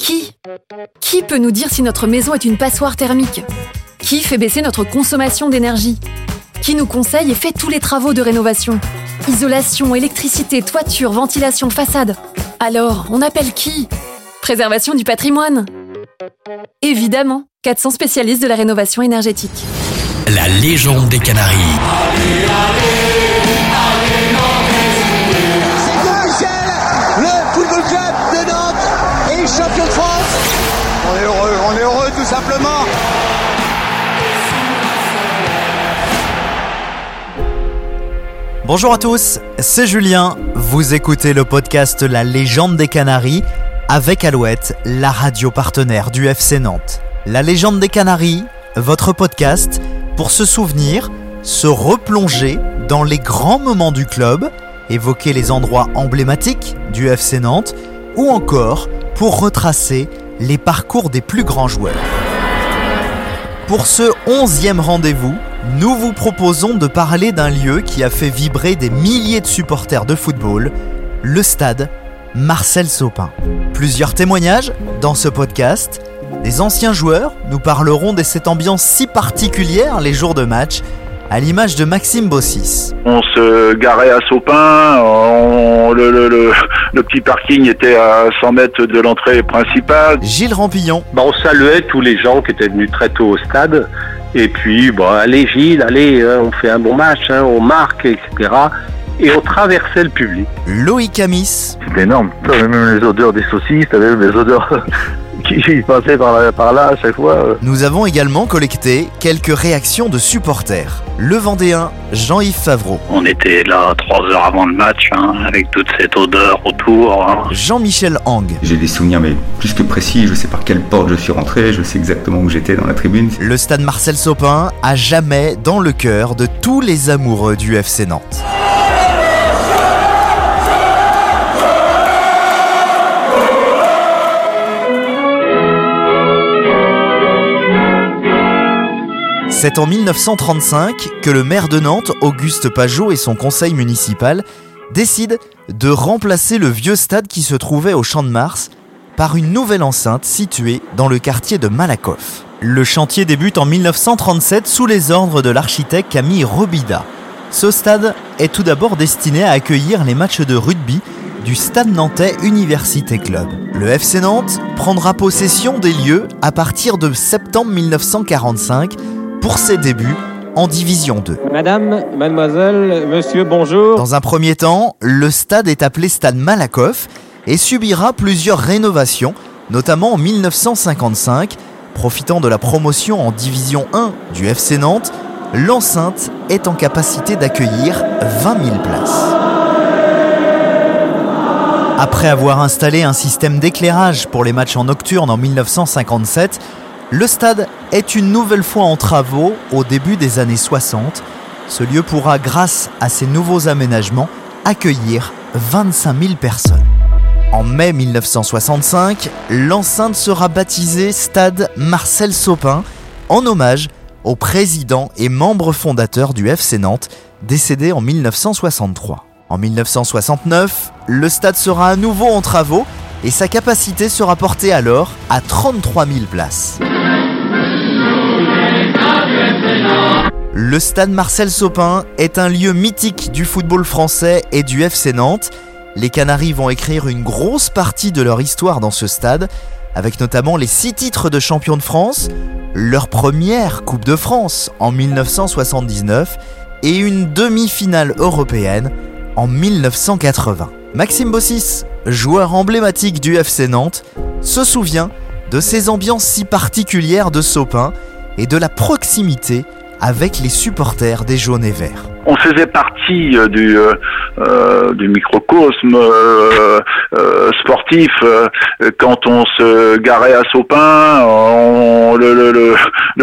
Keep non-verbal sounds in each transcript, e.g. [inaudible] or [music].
Qui? Qui peut nous dire si notre maison est une passoire thermique? Qui fait baisser notre consommation d'énergie? Qui nous conseille et fait tous les travaux de rénovation? Isolation, électricité, toiture, ventilation, façade. Alors, on appelle qui? Préservation du patrimoine Évidemment, 400 spécialistes de la rénovation énergétique. La légende des Canaries. On est heureux, on est heureux tout simplement. Bonjour à tous, c'est Julien. Vous écoutez le podcast La légende des Canaries avec Alouette, la radio partenaire du FC Nantes. La légende des Canaries, votre podcast pour se souvenir, se replonger dans les grands moments du club, évoquer les endroits emblématiques du FC Nantes ou encore pour retracer les parcours des plus grands joueurs. Pour ce onzième rendez-vous, nous vous proposons de parler d'un lieu qui a fait vibrer des milliers de supporters de football, le stade Marcel Sopin. Plusieurs témoignages dans ce podcast. Des anciens joueurs nous parleront de cette ambiance si particulière les jours de match, à l'image de Maxime Bossis. On se garait à Sopin, on- le, le- le- le petit parking était à 100 mètres de l'entrée principale. Gilles Rampillon, Bah, on saluait tous les gens qui étaient venus très tôt au stade. Et puis, bah, allez Gilles, allez, hein, on fait un bon match, hein, on marque, etc. Et on traversait le public. Loïc Amis, C'était énorme. T'avais même les odeurs des saucisses, t'avais même les odeurs qui passaient par là, par là à chaque fois. nous avons également collecté quelques réactions de supporters. Le Vendéen, Jean-Yves Favreau, On était là trois heures avant le match, hein, avec toute cette odeur autour. hein. Jean-Michel Hang, J'ai des souvenirs mais plus que précis, je sais par quelle porte je suis rentré, je sais exactement où j'étais dans la tribune. le stade Marcel Sopin, à jamais dans le cœur de tous les amoureux du FC Nantes. C'est en 1935 que le maire de Nantes, Auguste Pajot, et son conseil municipal décident de remplacer le vieux stade qui se trouvait au Champ de Mars par une nouvelle enceinte située dans le quartier de Malakoff. Le chantier débute en 1937 sous les ordres de l'architecte Camille Robida. Ce stade est tout d'abord destiné à accueillir les matchs de rugby du Stade Nantais Université Club. Le FC Nantes prendra possession des lieux à partir de septembre 1945 pour ses débuts en Division 2. Madame, mademoiselle, monsieur, bonjour. Dans un premier temps, le stade est appelé Stade Malakoff et subira plusieurs rénovations, notamment en 1955. Profitant de la promotion en Division 1 du FC Nantes, l'enceinte est en capacité d'accueillir 20 000 places. Après avoir installé un système d'éclairage pour les matchs en nocturne en 1957, le stade est une nouvelle fois en travaux au début des années 60. Ce lieu pourra, grâce à ces nouveaux aménagements, accueillir 25 000 personnes. En mai 1965, l'enceinte sera baptisée Stade Marcel Sopin en hommage au président et membre fondateur du FC Nantes, décédé en 1963. En 1969, le stade sera à nouveau en travaux et sa capacité sera portée alors à 33 000 places. Le stade Marcel Sopin est un lieu mythique du football français et du FC Nantes. Les Canaries vont écrire une grosse partie de leur histoire dans ce stade, avec notamment les six titres de champion de France, leur première Coupe de France en 1979 et une demi-finale européenne en 1980. Maxime Bossis, joueur emblématique du FC Nantes, se souvient de ces ambiances si particulières de Sopin et de la proximité avec les supporters des jaunes et verts. On faisait partie euh, du, euh, euh, du microcosme sportif. quand on se garait à Sopin, le,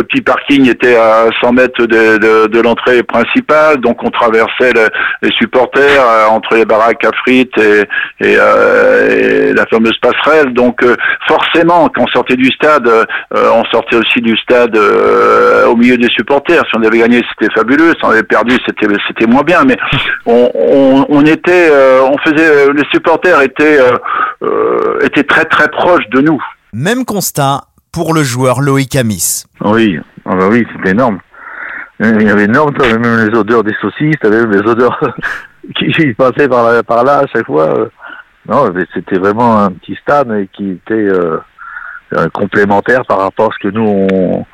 petit parking était à 100 mètres de, l'entrée principale, donc on traversait le- les supporters entre les baraques à frites et, et, la fameuse passerelle. Donc forcément, quand on sortait du stade, on sortait aussi du stade au milieu des supporters. Si on avait gagné, c'était fabuleux. Si on avait perdu, c'était c'était moins bien. Mais on, on, on était, euh, on faisait, les supporters étaient euh, euh, étaient très très proches de nous. Même constat pour le joueur Loïc Amis. Oui, ah bah oui, c'était énorme. Il y avait énorme, t'avais même les odeurs des saucisses, t'avais même les odeurs [laughs] qui passaient par là, par là à chaque fois. Non, c'était vraiment un petit stade qui était euh, complémentaire par rapport à ce que nous on,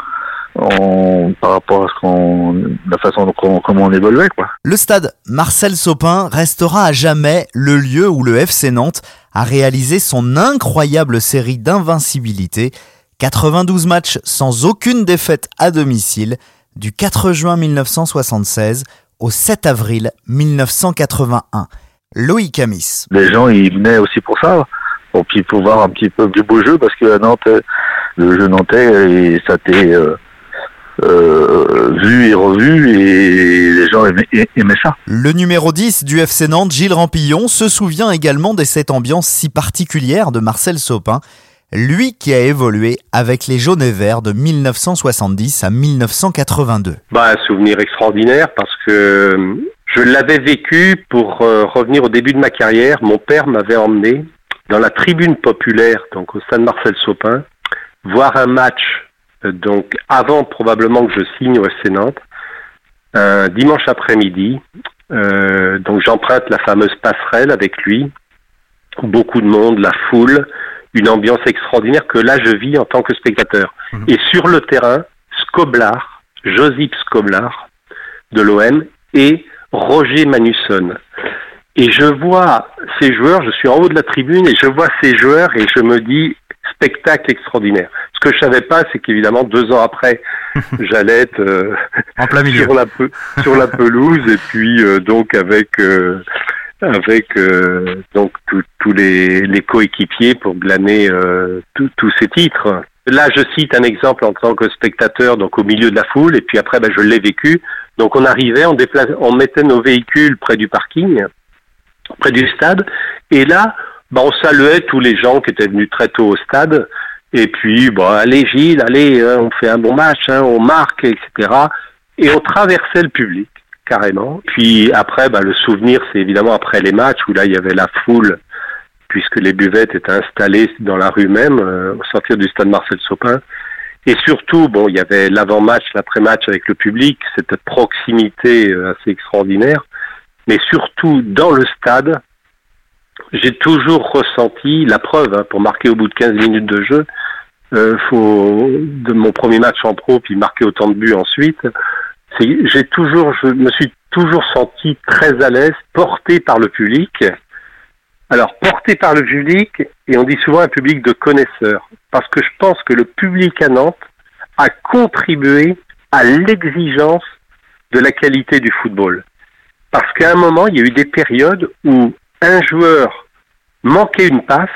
on, par rapport à ce qu'on, la façon dont on, comment on évoluait, quoi. Le stade Marcel Sopin restera à jamais le lieu où le FC Nantes a réalisé son incroyable série d'invincibilité. 92 matchs sans aucune défaite à domicile du 4 juin 1976 au 7 avril 1981. Loïc Amis. Les gens, ils venaient aussi pour ça, pour, pour voir un petit peu du beau jeu, parce que à Nantes, le jeu nantais, ça t'est euh, vu et revu et les gens aimaient, ça. Le numéro 10 du FC Nantes, Gilles Rampillon, se souvient également de cette ambiance si particulière de Marcel Sopin, lui qui a évolué avec les jaunes et verts de 1970 à 1982. Bah, un souvenir extraordinaire parce que je l'avais vécu pour euh, revenir au début de ma carrière. Mon père m'avait emmené dans la tribune populaire, donc au stade Marcel Sopin, voir un match donc avant probablement que je signe au FC Nantes, un dimanche après-midi. Euh, donc j'emprunte la fameuse passerelle avec lui, beaucoup de monde, la foule, une ambiance extraordinaire que là je vis en tant que spectateur. Mhm. Et sur le terrain, Scoblar, Josip Scoblar de l'OM et Roger Manusson. Et je vois ces joueurs, je suis en haut de la tribune et je vois ces joueurs et je me dis spectacle extraordinaire. Ce que je savais pas, c'est qu'évidemment deux ans après, [laughs] j'allais être euh, en plein milieu. sur la sur la pelouse et puis euh, donc avec euh, avec donc tous les, les coéquipiers pour glaner tous ces titres. Là, je cite un exemple en tant que spectateur, donc au milieu de la foule, et puis après, ben, je l'ai vécu. Donc, on arrivait, on, déplaçait, on mettait nos véhicules près du parking, près du stade, et là, bah, on saluait tous les gens qui étaient venus très tôt au stade. Et puis, bah, allez Gilles, allez, hein, on fait un bon match, hein, on marque, etc. Et on traversait le public, carrément. Puis après, bah, le souvenir, c'est évidemment après les matchs, où là, il y avait la foule, puisque les buvettes étaient installées dans la rue même, euh, au sortir du stade Marcel Sopin. Et surtout, bon, il y avait l'avant-match, l'après-match avec le public, cette proximité euh, assez extraordinaire. Mais surtout, dans le stade, j'ai toujours ressenti la preuve hein, pour marquer au bout de 15 minutes de jeu. Euh, faut de mon premier match en pro puis marquer autant de buts ensuite. J'ai toujours, je me suis toujours senti très à l'aise, porté par le public. Alors porté par le public et on dit souvent un public de connaisseurs parce que je pense que le public à Nantes a contribué à l'exigence de la qualité du football. Parce qu'à un moment, il y a eu des périodes où un joueur manquait une passe,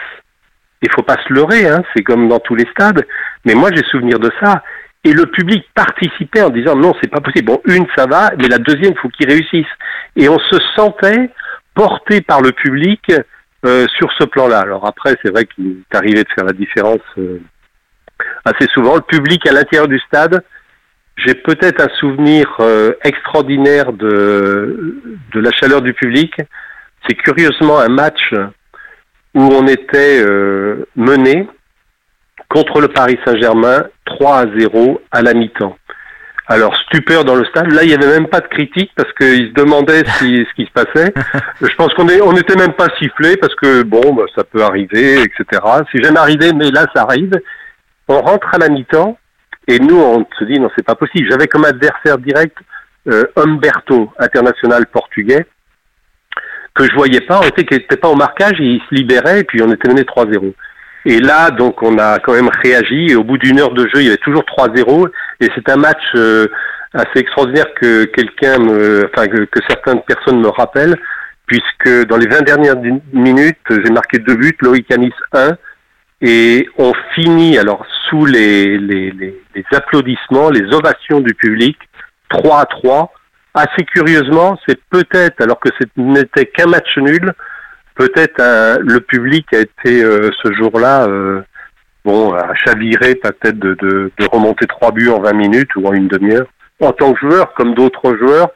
il faut pas se leurrer, hein, c'est comme dans tous les stades, mais moi j'ai souvenir de ça. Et le public participait en disant non, c'est pas possible. Bon, une ça va, mais la deuxième, faut qu'il réussisse. Et on se sentait porté par le public euh, sur ce plan-là. Alors après, c'est vrai qu'il est arrivé de faire la différence euh, assez souvent. Le public à l'intérieur du stade, j'ai peut-être un souvenir euh, extraordinaire de, de la chaleur du public. C'est curieusement un match où on était euh, mené contre le Paris Saint-Germain 3 à 0 à la mi-temps. Alors stupeur dans le stade. Là, il n'y avait même pas de critique parce qu'ils se demandaient si, [laughs] ce qui se passait. Je pense qu'on on n'était même pas sifflé parce que bon, bah, ça peut arriver, etc. C'est jamais arrivé, mais là, ça arrive. On rentre à la mi-temps et nous, on se dit non, c'est pas possible. J'avais comme adversaire direct euh, Humberto, international portugais, que je voyais pas. On était qu'il n'était pas au marquage, il se libérait et puis on était mené 3-0. Et là, donc, on a quand même réagi. Et au bout d'une heure de jeu, il y avait toujours 3-0. Et c'est un match euh, assez extraordinaire que quelqu'un me, enfin, que, certaines personnes me rappellent, puisque dans les 20 dernières minutes, j'ai marqué deux buts, Loïc Anis 1. Et on finit, alors, sous les, les, les, applaudissements, les ovations du public, 3 à 3 assez curieusement, c'est peut-être, alors que ce n'était qu'un match nul, peut-être le public a été euh, ce jour-là, euh, bon, à chavirer peut-être de, de, de, remonter trois buts en 20 minutes ou en une demi-heure. En tant que joueur, comme d'autres joueurs,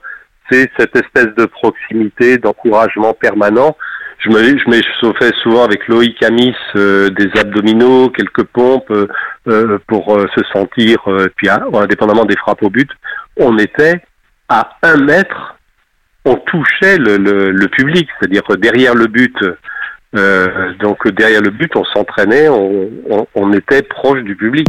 c'est cette espèce de proximité, d'encouragement permanent. je me, je me fais souvent avec Loïc Amis des abdominaux, quelques pompes pour se sentir, puis hein, indépendamment des frappes au but, on était à un mètre, on touchait le, le, public, c'est-à-dire derrière le but. donc derrière le but, on s'entraînait, on, on, était proche du public.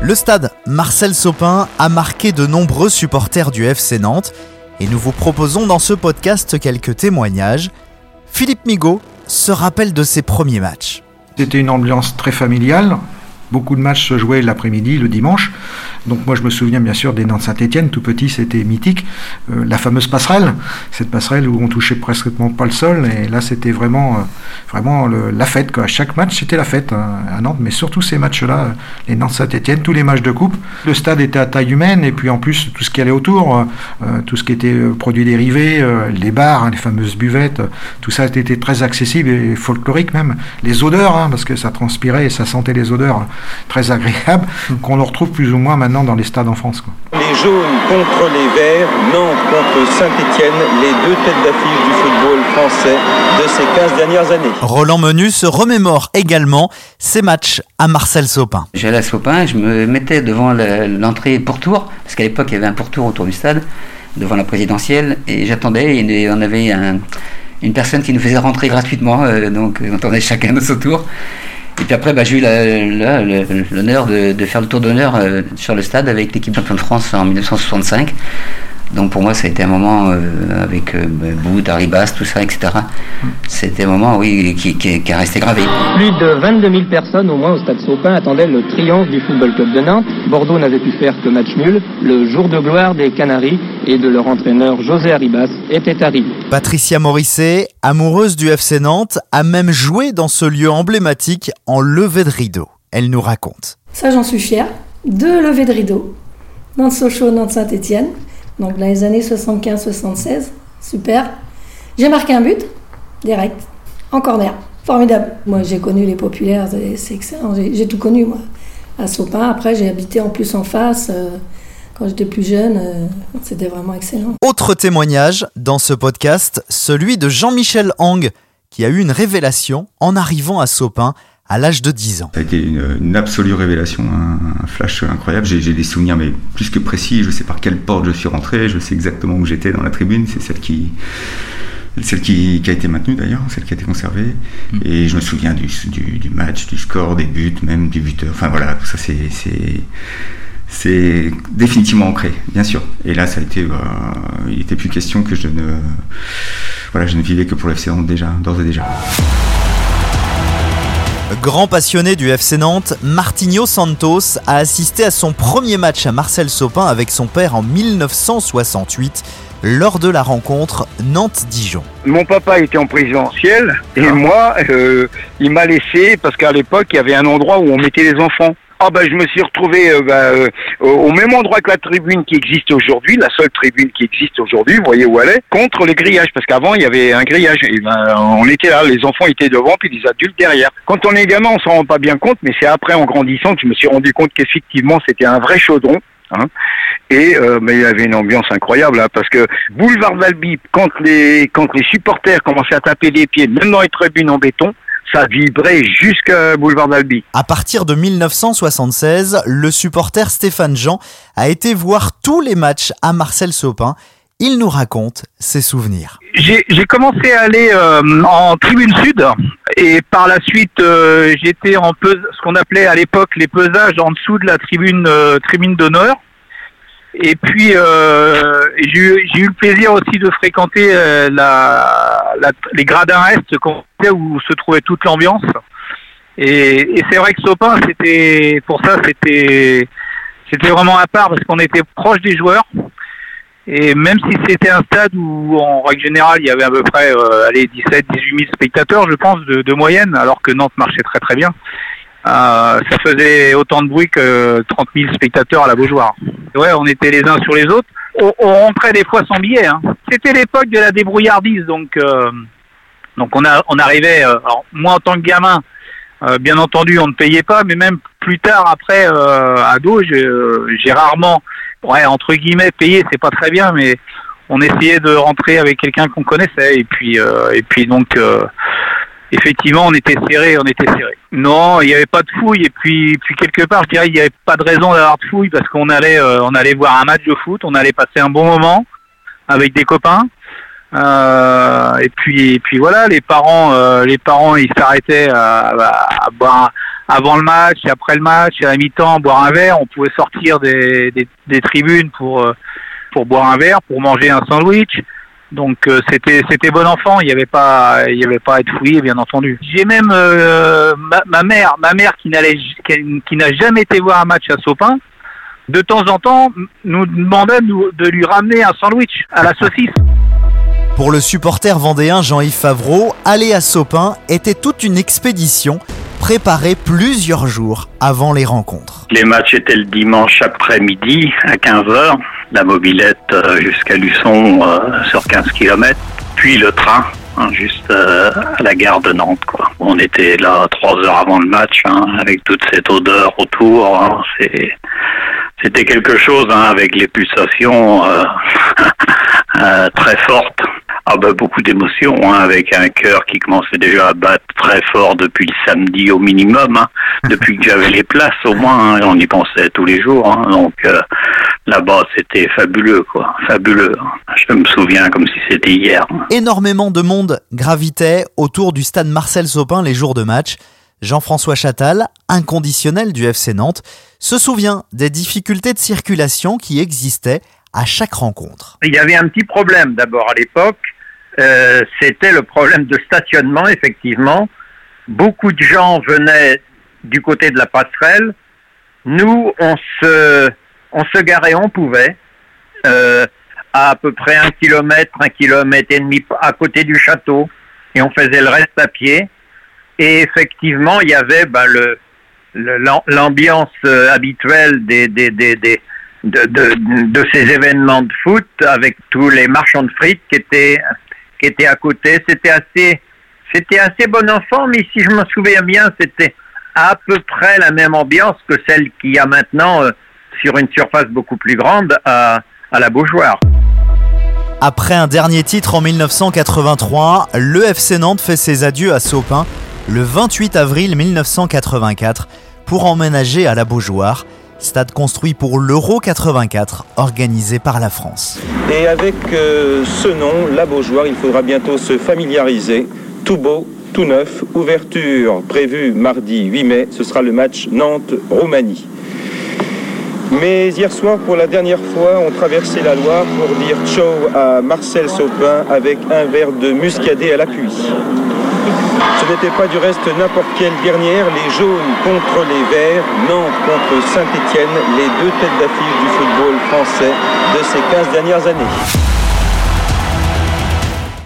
Le stade Marcel Sopin a marqué de nombreux supporters du FC Nantes et nous vous proposons dans ce podcast quelques témoignages. Philippe Migaud se rappelle de ses premiers matchs. C'était une ambiance très familiale. Beaucoup de matchs se jouaient l'après-midi, le dimanche. Donc moi je me souviens bien sûr des Nantes Saint-Etienne, tout petit c'était mythique. Euh, la fameuse passerelle, cette passerelle où on touchait presque pas le sol, et là c'était vraiment, euh, vraiment la fête. Quoi. Chaque match c'était la fête hein, à Nantes, mais surtout ces matchs-là, les Nantes Saint-Etienne, tous les matchs de coupe. Le stade était à taille humaine, et puis en plus tout ce qui allait autour, euh, tout ce qui était produits dérivés, les bars, hein, les fameuses buvettes, tout ça était très accessible et folklorique même. Les odeurs, hein, parce que ça transpirait et ça sentait les odeurs très agréables, qu'on retrouve plus ou moins maintenant dans les stades en France. Les jaunes contre les verts, Nantes contre Saint-Etienne, les deux têtes d'affiche du football français de ces 15 dernières années. Roland Menu se remémore également ses matchs à Marcel Sopin. J'allais à Sopin, je me mettais devant l'entrée pourtour, parce qu'à l'époque il y avait un pourtour autour du stade, devant la présidentielle, et j'attendais, et on avait une personne qui nous faisait rentrer gratuitement, euh, donc on attendait chacun de son tour. Et puis après, bah, j'ai eu l'honneur de, faire le tour d'honneur euh, sur le stade avec l'équipe champion de France en 1965. Donc pour moi, ça a été un moment euh, avec euh, Bout, Arribas, tout ça, etc. C'était un moment, oui, qui, qui, qui, a resté gravé. Plus de 22 000 personnes, au moins au stade Saupin, attendaient le triomphe du Football Club de Nantes. Bordeaux n'avait pu faire que match nul. Le jour de gloire des Canaries et de leur entraîneur José Arribas était arrivé. Patricia Morisset, amoureuse du FC Nantes, a même joué dans ce lieu emblématique en levée de rideau. Elle nous raconte. Ça, j'en suis fière. Deux levées de rideau. Nantes Sochaux, Nantes Saint-Étienne donc dans les années 75-76. Super. J'ai marqué un but, direct, en corner. Formidable. Moi, j'ai connu les populaires, c'est excellent. J'ai tout connu, moi. À Sopin, après, j'ai habité en plus en face. Euh, quand j'étais plus jeune, euh, c'était vraiment excellent. Autre témoignage dans ce podcast, celui de Jean-Michel Hang, qui a eu une révélation en arrivant à Sopin à l'âge de 10 ans. Ça a été une, absolue révélation, un, flash incroyable. J'ai des souvenirs, mais plus que précis. Je sais par quelle porte je suis rentré, je sais exactement où j'étais dans la tribune. C'est celle qui, celle qui, a été maintenue d'ailleurs, celle qui a été conservée. Mm. Et je me souviens du, du, match, du score, des buts, même du buteur. Enfin voilà, tout ça c'est définitivement ancré, bien sûr. Et là, ça a été, euh, il n'était plus question que je ne, voilà, je ne vivais que pour l'FC déjà, d'ores et déjà. Grand passionné du FC Nantes, Martinho Santos a assisté à son premier match à Marcel Sopin avec son père en 1968 lors de la rencontre Nantes-Dijon. Mon papa était en présentiel et ah. moi, euh, il m'a laissé parce qu'à l'époque, il y avait un endroit où on mettait les enfants. Ah ben je me suis retrouvé euh, bah, euh, au même endroit que la tribune qui existe aujourd'hui, la seule tribune qui existe aujourd'hui, vous voyez où elle est, contre le grillage, parce qu'avant il y avait un grillage. Et ben, on était là, les enfants étaient devant, puis les adultes derrière. Quand on est gamin, on s'en rend pas bien compte, mais c'est après en grandissant que je me suis rendu compte qu'effectivement c'était un vrai chaudron. Hein. Et euh, mais il y avait une ambiance incroyable hein, parce que boulevard Valby, quand les quand les supporters commençaient à taper des pieds, même dans les tribunes en béton, ça vibrait jusqu'à Boulevard d'Albi. À partir de 1976, le supporter Stéphane Jean a été voir tous les matchs à Marcel Sopin. Il nous raconte ses souvenirs. J'ai commencé à aller euh, en tribune sud et par la suite euh, j'étais en ce qu'on appelait à l'époque les pesages en dessous de la tribune euh, tribune d'honneur. Et puis, euh, j'ai eu le plaisir aussi de fréquenter euh, la, les gradins est où se trouvait toute l'ambiance. Et, c'est vrai que Sopin, c'était pour ça, c'était vraiment à part parce qu'on était proche des joueurs. Et même si c'était un stade où, en règle générale, il y avait à peu près euh, allez, 17, 18 000 spectateurs, je pense, de moyenne, alors que Nantes marchait très très bien, euh, ça faisait autant de bruit que 30 000 spectateurs à la Beaujoire ouais, on était les uns sur les autres. On, rentrait des fois sans billet. Hein. C'était l'époque de la débrouillardise, donc euh, donc on a on arrivait. Euh, moi en tant que gamin, euh, bien entendu, on ne payait pas, mais même plus tard après ado, j'ai rarement, ouais entre guillemets payé, c'est pas très bien, mais on essayait de rentrer avec quelqu'un qu'on connaissait et puis et puis donc effectivement on était serré, on était serré. Non, il n'y avait pas de fouille et puis puis quelque part je dirais il n'y avait pas de raison d'avoir de fouille parce qu'on allait euh, on allait voir un match de foot, on allait passer un bon moment avec des copains. Euh, et puis et puis voilà, les parents euh, les parents ils s'arrêtaient à, boire avant le match après le match à mi-temps boire un verre. On pouvait sortir des, des, tribunes pour pour boire un verre, pour manger un sandwich. Donc euh, c'était c'était bon enfant, il n'y avait pas il y avait pas à être fouillé bien entendu. J'ai même euh, ma, mère ma mère qui n'allait qui, n'a jamais été voir un match à Sopin, de temps en temps nous demandait de, de lui ramener un sandwich à la saucisse. Pour le supporter vendéen Jean-Yves Favreau, aller à Sopin était toute une expédition préparée plusieurs jours avant les rencontres. Les matchs étaient le dimanche après-midi à 15h, la mobilette euh, jusqu'à Luçon euh, sur 15 km, puis le train hein, juste euh, à la gare de Nantes. On était là trois heures avant le match hein, avec toute cette odeur autour. hein, C'était quelque chose avec les pulsations [laughs] très fortes. Bah, beaucoup d'émotions, hein, avec un cœur qui commençait déjà à battre très fort depuis le samedi au minimum, hein, [laughs] depuis que j'avais les places au moins, hein, on y pensait tous les jours, hein, donc euh, là-bas c'était fabuleux, quoi, fabuleux. hein. Je me souviens comme si c'était hier. hein. Énormément de monde gravitait autour du stade Marcel Sopin les jours de match. Jean-François Chatal, inconditionnel du FC Nantes, se souvient des difficultés de circulation qui existaient à chaque rencontre. Il y avait un petit problème d'abord à l'époque, euh, c'était le problème de stationnement, effectivement. Beaucoup de gens venaient du côté de la passerelle. Nous, on se, on se garait, on pouvait, euh, à à peu près un kilomètre, un kilomètre et demi à côté du château, et on faisait le reste à pied. Et effectivement, il y avait bah, le, le- l'am- l'ambiance euh, habituelle des, des, des, des- de, de, de ces événements de foot avec tous les marchands de frites qui étaient, qui étaient à côté. C'était assez, bon enfant, mais si je me souviens bien, c'était à peu près la même ambiance que celle qu'il y a maintenant euh, sur une surface beaucoup plus grande à, la Beaujoire. Après un dernier titre en 1983, le FC Nantes fait ses adieux à Sopin le 28 avril 1984 pour emménager à la Beaujoire, stade construit pour l'Euro 84 organisé par la France. Et avec euh, ce nom, la Beaujoire, il faudra bientôt se familiariser. Tout beau, tout neuf, ouverture prévue mardi 8 mai, ce sera le match Nantes-Roumanie. Mais hier soir, pour la dernière fois, on traversait la Loire pour dire ciao à Marcel Sopin avec un verre de muscadet à l'appui. Ce n'était pas du reste n'importe quelle dernière, les jaunes contre les verts, Nantes contre Saint-Étienne, les deux têtes d'affiche du football français de ces 15 dernières années.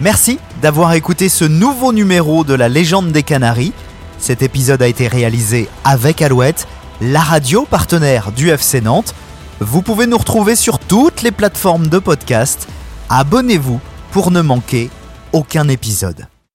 Merci d'avoir écouté ce nouveau numéro de la légende des Canaries. Cet épisode a été réalisé avec Alouette, la radio partenaire du FC Nantes. Vous pouvez nous retrouver sur toutes les plateformes de podcast. Abonnez-vous pour ne manquer aucun épisode.